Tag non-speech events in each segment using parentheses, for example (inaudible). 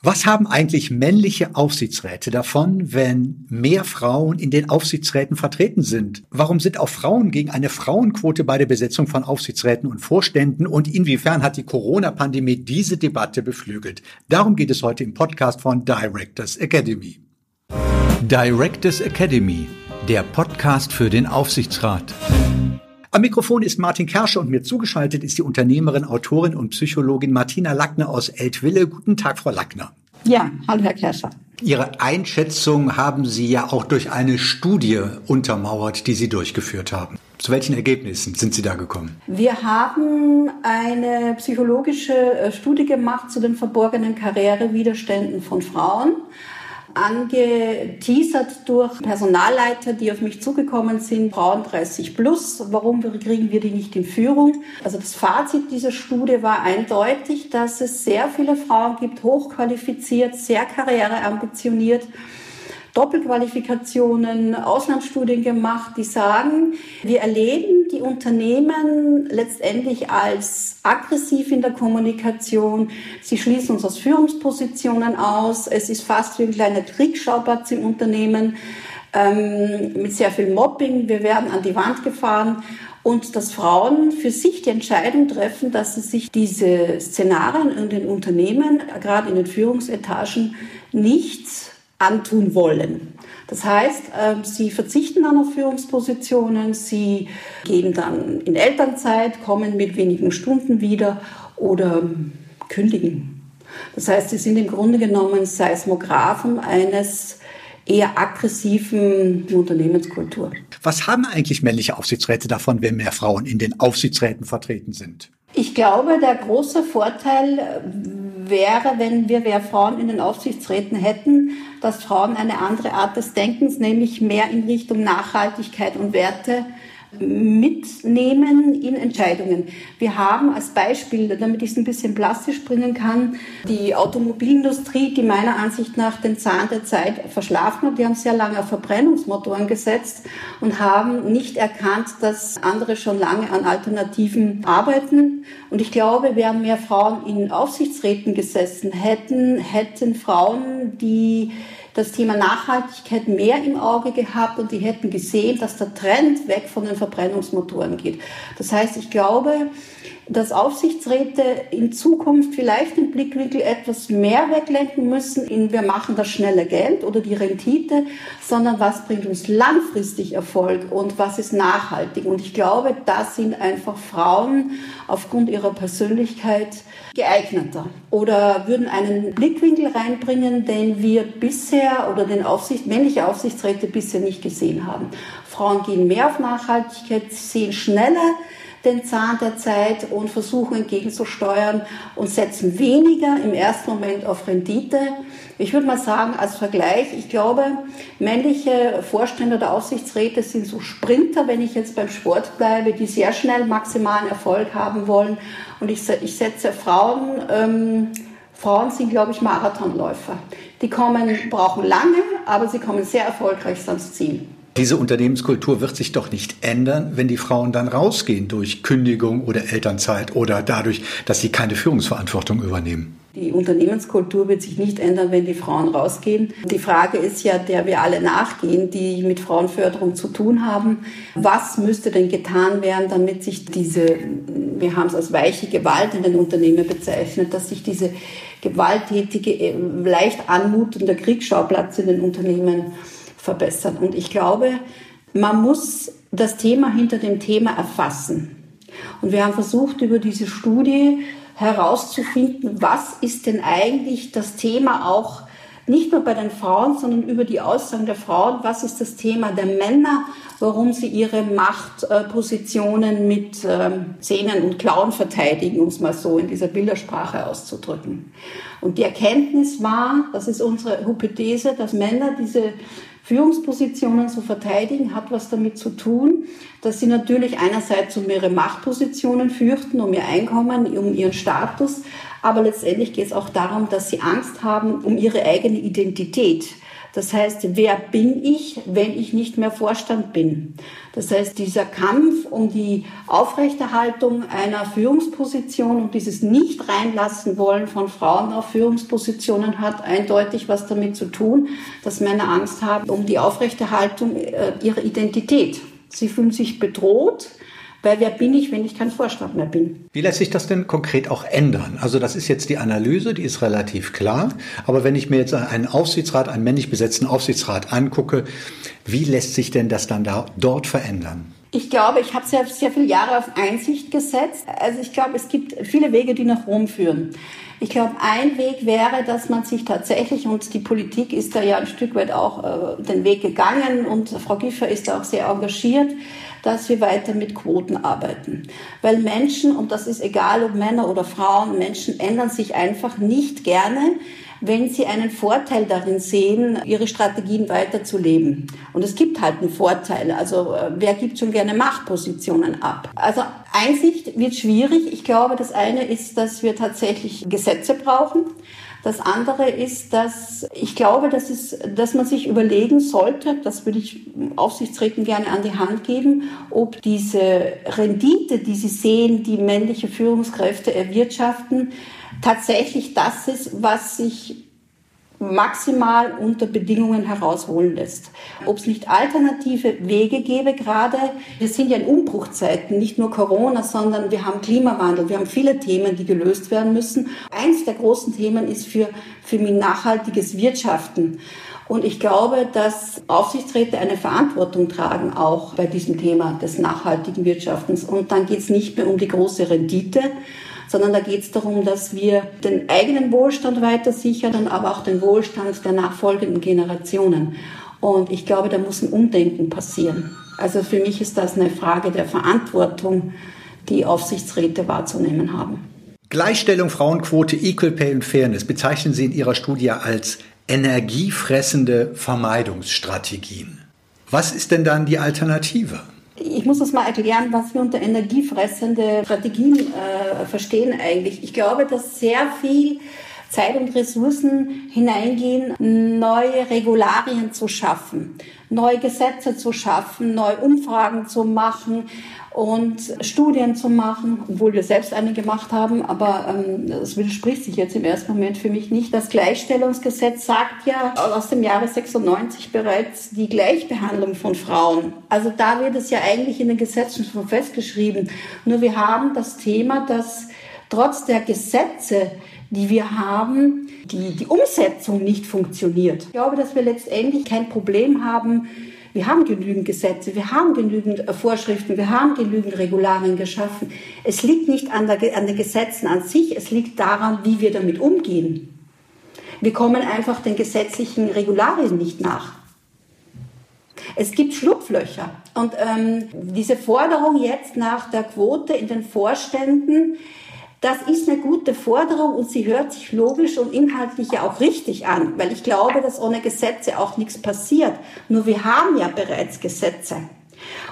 Was haben eigentlich männliche Aufsichtsräte davon, wenn mehr Frauen in den Aufsichtsräten vertreten sind? Warum sind auch Frauen gegen eine Frauenquote bei der Besetzung von Aufsichtsräten und Vorständen? Und inwiefern hat die Corona-Pandemie diese Debatte beflügelt? Darum geht es heute im Podcast von Directors Academy. Directors Academy, der Podcast für den Aufsichtsrat. Am Mikrofon ist Martin Kersche und mir zugeschaltet ist die Unternehmerin, Autorin und Psychologin Martina Lackner aus Eltville. Guten Tag, Frau Lackner. Ja, hallo Herr Kerscher. Ihre Einschätzung haben Sie ja auch durch eine Studie untermauert, die Sie durchgeführt haben. Zu welchen Ergebnissen sind Sie da gekommen? Wir haben eine psychologische äh, Studie gemacht zu den verborgenen Karrierewiderständen von Frauen angeteasert durch Personalleiter, die auf mich zugekommen sind, Frauen 30 plus. Warum kriegen wir die nicht in Führung? Also das Fazit dieser Studie war eindeutig, dass es sehr viele Frauen gibt, hochqualifiziert, sehr karriereambitioniert, Doppelqualifikationen, Auslandsstudien gemacht, die sagen, wir erleben die Unternehmen letztendlich als aggressiv in der Kommunikation. Sie schließen uns aus Führungspositionen aus. Es ist fast wie ein kleiner Kriegsschauplatz im Unternehmen ähm, mit sehr viel Mobbing. Wir werden an die Wand gefahren und dass Frauen für sich die Entscheidung treffen, dass sie sich diese Szenarien in den Unternehmen, gerade in den Führungsetagen, nicht antun wollen. Das heißt, ähm, sie verzichten dann auf Führungspositionen, sie gehen dann in Elternzeit, kommen mit wenigen Stunden wieder oder kündigen. Das heißt, sie sind im Grunde genommen Seismographen eines eher aggressiven Unternehmenskultur. Was haben eigentlich männliche Aufsichtsräte davon, wenn mehr Frauen in den Aufsichtsräten vertreten sind? Ich glaube, der große Vorteil wäre, wenn wir mehr Frauen in den Aufsichtsräten hätten, dass Frauen eine andere Art des Denkens, nämlich mehr in Richtung Nachhaltigkeit und Werte mitnehmen in Entscheidungen. Wir haben als Beispiel, damit ich es ein bisschen plastisch bringen kann, die Automobilindustrie, die meiner Ansicht nach den Zahn der Zeit verschlafen hat. Die haben sehr lange auf Verbrennungsmotoren gesetzt und haben nicht erkannt, dass andere schon lange an Alternativen arbeiten. Und ich glaube, wären mehr Frauen in Aufsichtsräten gesessen hätten, hätten Frauen, die das Thema Nachhaltigkeit mehr im Auge gehabt und die hätten gesehen, dass der Trend weg von den Verbrennungsmotoren geht. Das heißt, ich glaube, dass Aufsichtsräte in Zukunft vielleicht den Blickwinkel etwas mehr weglenken müssen in wir machen das schnelle Geld oder die Rendite, sondern was bringt uns langfristig Erfolg und was ist nachhaltig. Und ich glaube, da sind einfach Frauen aufgrund ihrer Persönlichkeit geeigneter oder würden einen Blickwinkel reinbringen, den wir bisher oder den Aufsicht, männliche Aufsichtsräte bisher nicht gesehen haben. Frauen gehen mehr auf Nachhaltigkeit, sehen schneller den Zahn der Zeit und versuchen entgegenzusteuern und setzen weniger im ersten Moment auf Rendite. Ich würde mal sagen, als Vergleich, ich glaube, männliche Vorstände der Aufsichtsräte sind so Sprinter, wenn ich jetzt beim Sport bleibe, die sehr schnell maximalen Erfolg haben wollen. Und ich, ich setze Frauen, ähm, Frauen sind, glaube ich, Marathonläufer. Die kommen, brauchen lange, aber sie kommen sehr erfolgreich ans Ziel. Diese Unternehmenskultur wird sich doch nicht ändern, wenn die Frauen dann rausgehen durch Kündigung oder Elternzeit oder dadurch, dass sie keine Führungsverantwortung übernehmen. Die Unternehmenskultur wird sich nicht ändern, wenn die Frauen rausgehen. Die Frage ist ja, der wir alle nachgehen, die mit Frauenförderung zu tun haben. Was müsste denn getan werden, damit sich diese, wir haben es als weiche Gewalt in den Unternehmen bezeichnet, dass sich diese gewalttätige, leicht anmutende Kriegsschauplatz in den Unternehmen verbessern. Und ich glaube, man muss das Thema hinter dem Thema erfassen. Und wir haben versucht, über diese Studie herauszufinden, was ist denn eigentlich das Thema auch nicht nur bei den Frauen, sondern über die Aussagen der Frauen, was ist das Thema der Männer, warum sie ihre Machtpositionen mit ähm, Zähnen und Klauen verteidigen, um es mal so in dieser Bildersprache auszudrücken. Und die Erkenntnis war, das ist unsere Hypothese, dass Männer diese Führungspositionen zu verteidigen, hat was damit zu tun, dass sie natürlich einerseits um ihre Machtpositionen fürchten, um ihr Einkommen, um ihren Status, aber letztendlich geht es auch darum, dass sie Angst haben um ihre eigene Identität. Das heißt, wer bin ich, wenn ich nicht mehr Vorstand bin? Das heißt, dieser Kampf um die Aufrechterhaltung einer Führungsposition und dieses nicht reinlassen wollen von Frauen auf Führungspositionen hat eindeutig was damit zu tun, dass Männer Angst haben um die Aufrechterhaltung äh, ihrer Identität. Sie fühlen sich bedroht weil wer bin ich, wenn ich kein Vorstand mehr bin? Wie lässt sich das denn konkret auch ändern? Also das ist jetzt die Analyse, die ist relativ klar. Aber wenn ich mir jetzt einen Aufsichtsrat, einen männlich besetzten Aufsichtsrat angucke, wie lässt sich denn das dann da, dort verändern? Ich glaube, ich habe sehr, sehr viele Jahre auf Einsicht gesetzt. Also ich glaube, es gibt viele Wege, die nach Rom führen. Ich glaube, ein Weg wäre, dass man sich tatsächlich, und die Politik ist da ja ein Stück weit auch äh, den Weg gegangen und Frau Giffer ist da auch sehr engagiert, dass wir weiter mit Quoten arbeiten. Weil Menschen, und das ist egal ob Männer oder Frauen, Menschen ändern sich einfach nicht gerne, wenn sie einen Vorteil darin sehen, ihre Strategien weiterzuleben. Und es gibt halt einen Vorteil. Also äh, wer gibt schon gerne Machtpositionen ab? Also Einsicht wird schwierig. Ich glaube, das eine ist, dass wir tatsächlich Gesetze brauchen. Das andere ist, dass ich glaube, dass, es, dass man sich überlegen sollte, das würde ich Aufsichtsräten gerne an die Hand geben, ob diese Rendite, die sie sehen, die männliche Führungskräfte erwirtschaften, tatsächlich das ist, was sich maximal unter Bedingungen herausholen lässt. Ob es nicht alternative Wege gäbe, gerade wir sind ja in Umbruchzeiten, nicht nur Corona, sondern wir haben Klimawandel, wir haben viele Themen, die gelöst werden müssen. Eins der großen Themen ist für, für nachhaltiges Wirtschaften. Und ich glaube, dass Aufsichtsräte eine Verantwortung tragen, auch bei diesem Thema des nachhaltigen Wirtschaftens. Und dann geht es nicht mehr um die große Rendite, sondern da geht es darum, dass wir den eigenen Wohlstand weiter sichern, aber auch den Wohlstand der nachfolgenden Generationen. Und ich glaube, da muss ein Umdenken passieren. Also für mich ist das eine Frage der Verantwortung, die Aufsichtsräte wahrzunehmen haben. Gleichstellung, Frauenquote, Equal Pay und Fairness bezeichnen Sie in Ihrer Studie als energiefressende Vermeidungsstrategien. Was ist denn dann die Alternative? Ich muss das mal erklären, was wir unter energiefressende Strategien äh, verstehen eigentlich. Ich glaube, dass sehr viel Zeit und Ressourcen hineingehen, neue Regularien zu schaffen, neue Gesetze zu schaffen, neue Umfragen zu machen, und Studien zu machen, obwohl wir selbst eine gemacht haben, aber ähm, das widerspricht sich jetzt im ersten Moment für mich nicht. Das Gleichstellungsgesetz sagt ja aus dem Jahre 96 bereits die Gleichbehandlung von Frauen. Also da wird es ja eigentlich in den Gesetzen schon festgeschrieben. Nur wir haben das Thema, dass trotz der Gesetze, die wir haben, die, die Umsetzung nicht funktioniert. Ich glaube, dass wir letztendlich kein Problem haben, wir haben genügend Gesetze, wir haben genügend äh, Vorschriften, wir haben genügend Regularien geschaffen. Es liegt nicht an, der, an den Gesetzen an sich, es liegt daran, wie wir damit umgehen. Wir kommen einfach den gesetzlichen Regularien nicht nach. Es gibt Schlupflöcher. Und ähm, diese Forderung jetzt nach der Quote in den Vorständen, das ist eine gute Forderung und sie hört sich logisch und inhaltlich ja auch richtig an, weil ich glaube, dass ohne Gesetze auch nichts passiert. Nur wir haben ja bereits Gesetze.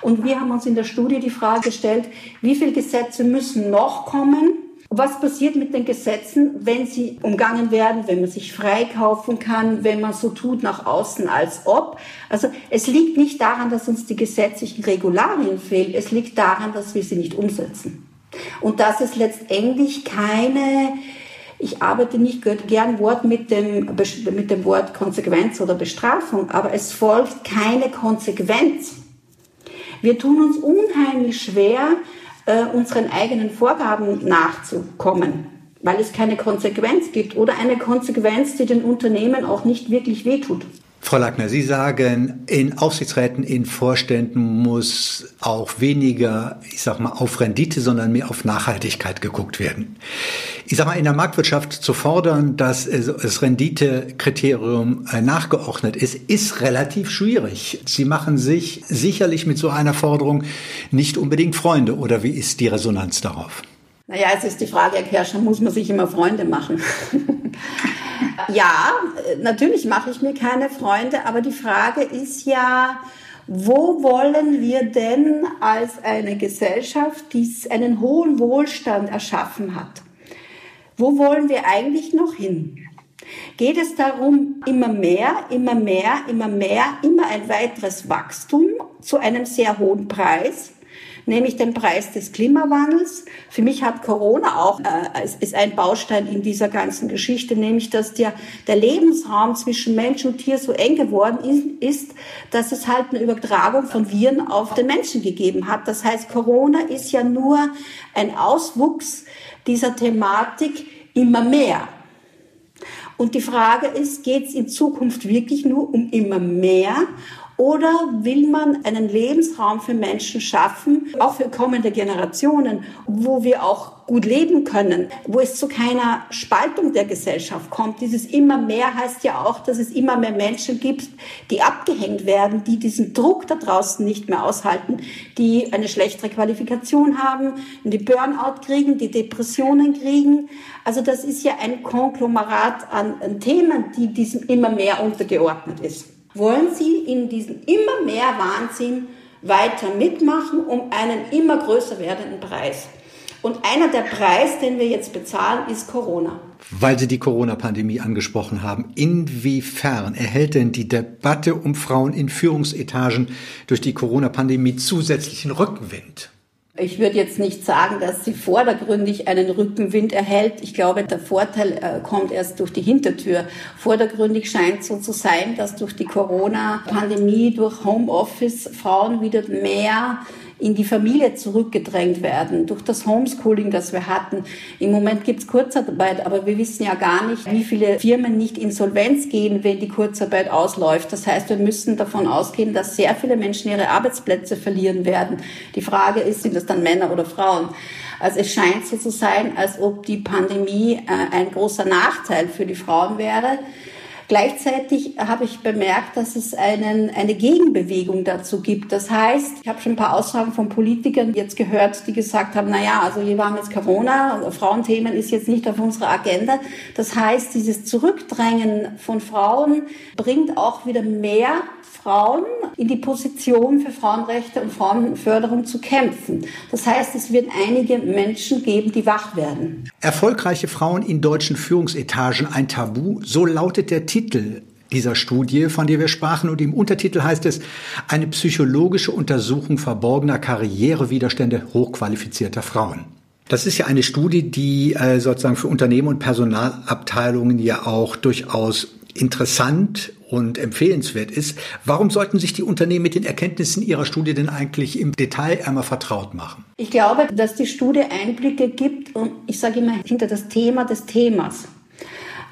Und wir haben uns in der Studie die Frage gestellt, wie viele Gesetze müssen noch kommen? Was passiert mit den Gesetzen, wenn sie umgangen werden, wenn man sich freikaufen kann, wenn man so tut nach außen als ob? Also es liegt nicht daran, dass uns die gesetzlichen Regularien fehlen, es liegt daran, dass wir sie nicht umsetzen. Und dass es letztendlich keine, ich arbeite nicht gern Wort mit dem, mit dem Wort Konsequenz oder Bestrafung, aber es folgt keine Konsequenz. Wir tun uns unheimlich schwer, äh, unseren eigenen Vorgaben nachzukommen, weil es keine Konsequenz gibt oder eine Konsequenz, die den Unternehmen auch nicht wirklich wehtut. Frau Lackner, Sie sagen, in Aufsichtsräten, in Vorständen muss auch weniger, ich sag mal, auf Rendite, sondern mehr auf Nachhaltigkeit geguckt werden. Ich sag mal, in der Marktwirtschaft zu fordern, dass das Renditekriterium äh, nachgeordnet ist, ist relativ schwierig. Sie machen sich sicherlich mit so einer Forderung nicht unbedingt Freunde, oder wie ist die Resonanz darauf? Naja, es ist die Frage, Herr Kerscher, muss man sich immer Freunde machen? (laughs) ja, natürlich mache ich mir keine Freunde, aber die Frage ist ja, wo wollen wir denn als eine Gesellschaft, die einen hohen Wohlstand erschaffen hat, wo wollen wir eigentlich noch hin? geht es darum, immer mehr, immer mehr, immer mehr, immer ein weiteres Wachstum zu einem sehr hohen Preis nämlich den Preis des Klimawandels. Für mich hat Corona auch äh, ist ein Baustein in dieser ganzen Geschichte, nämlich dass der, der Lebensraum zwischen Mensch und Tier so eng geworden ist, dass es halt eine Übertragung von Viren auf den Menschen gegeben hat. Das heißt, Corona ist ja nur ein Auswuchs dieser Thematik immer mehr. Und die Frage ist, geht es in Zukunft wirklich nur um immer mehr oder will man einen Lebensraum für Menschen schaffen, auch für kommende Generationen, wo wir auch gut leben können, wo es zu keiner Spaltung der Gesellschaft kommt? Dieses immer mehr heißt ja auch, dass es immer mehr Menschen gibt, die abgehängt werden, die diesen Druck da draußen nicht mehr aushalten, die eine schlechtere Qualifikation haben, die Burnout kriegen, die Depressionen kriegen. Also das ist ja ein Konglomerat an Themen, die diesem immer mehr untergeordnet ist wollen sie in diesem immer mehr Wahnsinn weiter mitmachen um einen immer größer werdenden Preis. Und einer der Preis, den wir jetzt bezahlen, ist Corona. Weil Sie die Corona-Pandemie angesprochen haben, inwiefern erhält denn die Debatte um Frauen in Führungsetagen durch die Corona-Pandemie zusätzlichen Rückenwind? Ich würde jetzt nicht sagen, dass sie vordergründig einen Rückenwind erhält. Ich glaube, der Vorteil äh, kommt erst durch die Hintertür. Vordergründig scheint so zu sein, dass durch die Corona-Pandemie, durch Homeoffice Frauen wieder mehr in die Familie zurückgedrängt werden durch das Homeschooling, das wir hatten. Im Moment gibt es Kurzarbeit, aber wir wissen ja gar nicht, wie viele Firmen nicht insolvenz gehen, wenn die Kurzarbeit ausläuft. Das heißt, wir müssen davon ausgehen, dass sehr viele Menschen ihre Arbeitsplätze verlieren werden. Die Frage ist, sind das dann Männer oder Frauen? Also es scheint so zu sein, als ob die Pandemie äh, ein großer Nachteil für die Frauen wäre. Gleichzeitig habe ich bemerkt, dass es einen, eine Gegenbewegung dazu gibt. Das heißt, ich habe schon ein paar Aussagen von Politikern jetzt gehört, die gesagt haben, na ja, also hier waren jetzt Corona, Frauenthemen ist jetzt nicht auf unserer Agenda. Das heißt, dieses Zurückdrängen von Frauen bringt auch wieder mehr Frauen in die Position für Frauenrechte und Frauenförderung zu kämpfen. Das heißt, es wird einige Menschen geben, die wach werden. Erfolgreiche Frauen in deutschen Führungsetagen ein Tabu, so lautet der Titel dieser Studie, von der wir sprachen. Und im Untertitel heißt es, eine psychologische Untersuchung verborgener Karrierewiderstände hochqualifizierter Frauen. Das ist ja eine Studie, die äh, sozusagen für Unternehmen und Personalabteilungen ja auch durchaus interessant und empfehlenswert ist. Warum sollten sich die Unternehmen mit den Erkenntnissen ihrer Studie denn eigentlich im Detail einmal vertraut machen? Ich glaube, dass die Studie Einblicke gibt und ich sage immer hinter das Thema des Themas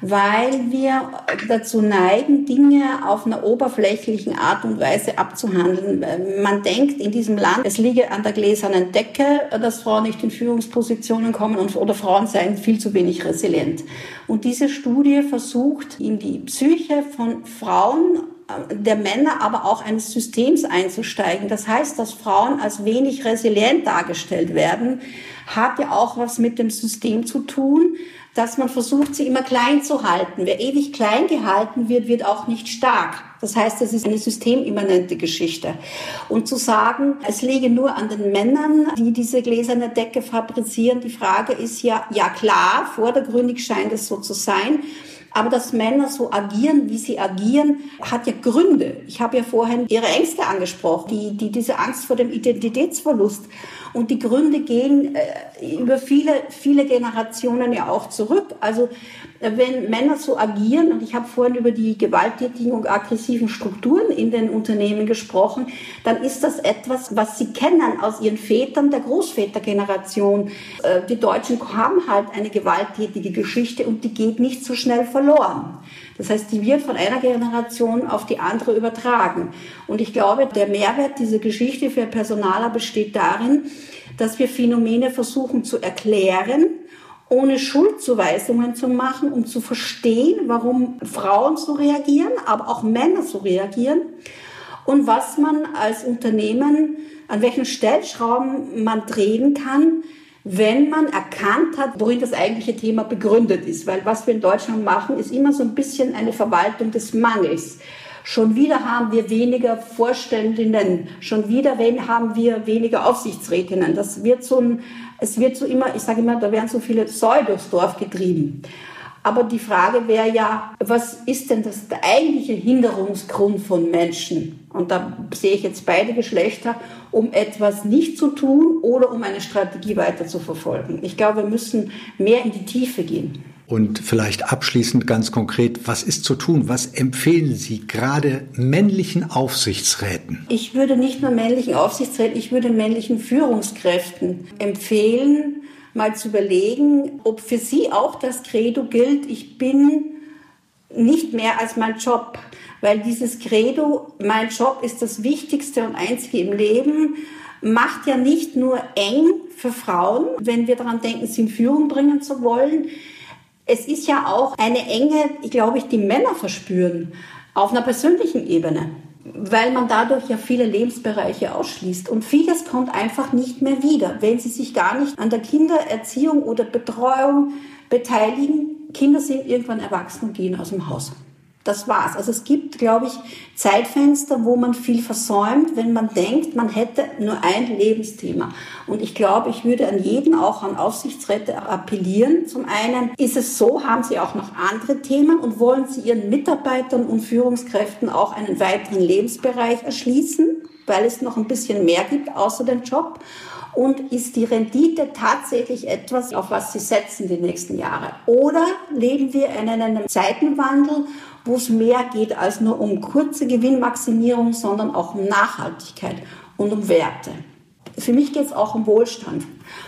weil wir dazu neigen, Dinge auf einer oberflächlichen Art und Weise abzuhandeln. Man denkt in diesem Land, es liege an der gläsernen Decke, dass Frauen nicht in Führungspositionen kommen und, oder Frauen seien viel zu wenig resilient. Und diese Studie versucht, in die Psyche von Frauen äh, der Männer, aber auch eines Systems einzusteigen. Das heißt, dass Frauen als wenig resilient dargestellt werden, hat ja auch was mit dem System zu tun, dass man versucht, sie immer klein zu halten. Wer ewig klein gehalten wird, wird auch nicht stark. Das heißt, es ist eine systemimmanente Geschichte. Und zu sagen, es liege nur an den Männern, die diese gläserne Decke fabrizieren, die Frage ist ja, ja klar, vordergründig scheint es so zu sein. Aber dass Männer so agieren, wie sie agieren, hat ja Gründe. Ich habe ja vorhin ihre Ängste angesprochen, die, die, diese Angst vor dem Identitätsverlust. Und die Gründe gehen äh, über viele, viele Generationen ja auch zurück. Also wenn Männer so agieren, und ich habe vorhin über die gewalttätigen und aggressiven Strukturen in den Unternehmen gesprochen, dann ist das etwas, was sie kennen aus ihren Vätern der Großvätergeneration. Äh, die Deutschen haben halt eine gewalttätige Geschichte und die geht nicht so schnell verloren. Das heißt, die wird von einer Generation auf die andere übertragen. Und ich glaube, der Mehrwert dieser Geschichte für Personaler besteht darin, dass wir Phänomene versuchen zu erklären, ohne Schuldzuweisungen zu machen, um zu verstehen, warum Frauen so reagieren, aber auch Männer so reagieren und was man als Unternehmen, an welchen Stellschrauben man drehen kann, wenn man erkannt hat, worin das eigentliche Thema begründet ist. Weil was wir in Deutschland machen, ist immer so ein bisschen eine Verwaltung des Mangels. Schon wieder haben wir weniger Vorständinnen, schon wieder haben wir weniger Aufsichtsrätinnen. Das wird so ein, es wird so immer, ich sage immer, da werden so viele Pseudos Dorf getrieben. Aber die Frage wäre ja, was ist denn das der eigentliche Hinderungsgrund von Menschen? Und da sehe ich jetzt beide Geschlechter, um etwas nicht zu tun oder um eine Strategie weiter zu verfolgen. Ich glaube, wir müssen mehr in die Tiefe gehen. Und vielleicht abschließend ganz konkret, was ist zu tun? Was empfehlen Sie gerade männlichen Aufsichtsräten? Ich würde nicht nur männlichen Aufsichtsräten, ich würde männlichen Führungskräften empfehlen, mal zu überlegen, ob für sie auch das Credo gilt, ich bin nicht mehr als mein Job. Weil dieses Credo, mein Job ist das Wichtigste und Einzige im Leben, macht ja nicht nur eng für Frauen, wenn wir daran denken, sie in Führung bringen zu wollen. Es ist ja auch eine Enge, glaube ich, die Männer verspüren auf einer persönlichen Ebene weil man dadurch ja viele Lebensbereiche ausschließt. Und vieles kommt einfach nicht mehr wieder, wenn sie sich gar nicht an der Kindererziehung oder Betreuung beteiligen. Kinder sind irgendwann erwachsen und gehen aus dem Haus. Das war's. Also es gibt, glaube ich, Zeitfenster, wo man viel versäumt, wenn man denkt, man hätte nur ein Lebensthema. Und ich glaube, ich würde an jeden, auch an Aufsichtsräte appellieren. Zum einen ist es so, haben sie auch noch andere Themen und wollen sie ihren Mitarbeitern und Führungskräften auch einen weiteren Lebensbereich erschließen, weil es noch ein bisschen mehr gibt außer den Job. Und ist die Rendite tatsächlich etwas, auf was Sie setzen die nächsten Jahre? Oder leben wir in einem Zeitenwandel, wo es mehr geht als nur um kurze Gewinnmaximierung, sondern auch um Nachhaltigkeit und um Werte. Für mich geht es auch um Wohlstand,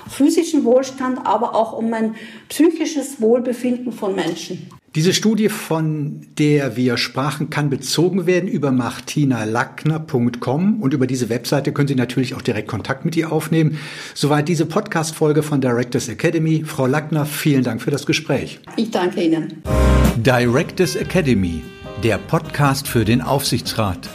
physischen Wohlstand, aber auch um ein psychisches Wohlbefinden von Menschen. Diese Studie, von der wir sprachen, kann bezogen werden über martinalackner.com und über diese Webseite können Sie natürlich auch direkt Kontakt mit ihr aufnehmen. Soweit diese Podcast-Folge von Directors Academy. Frau Lackner, vielen Dank für das Gespräch. Ich danke Ihnen. Directors Academy, der Podcast für den Aufsichtsrat.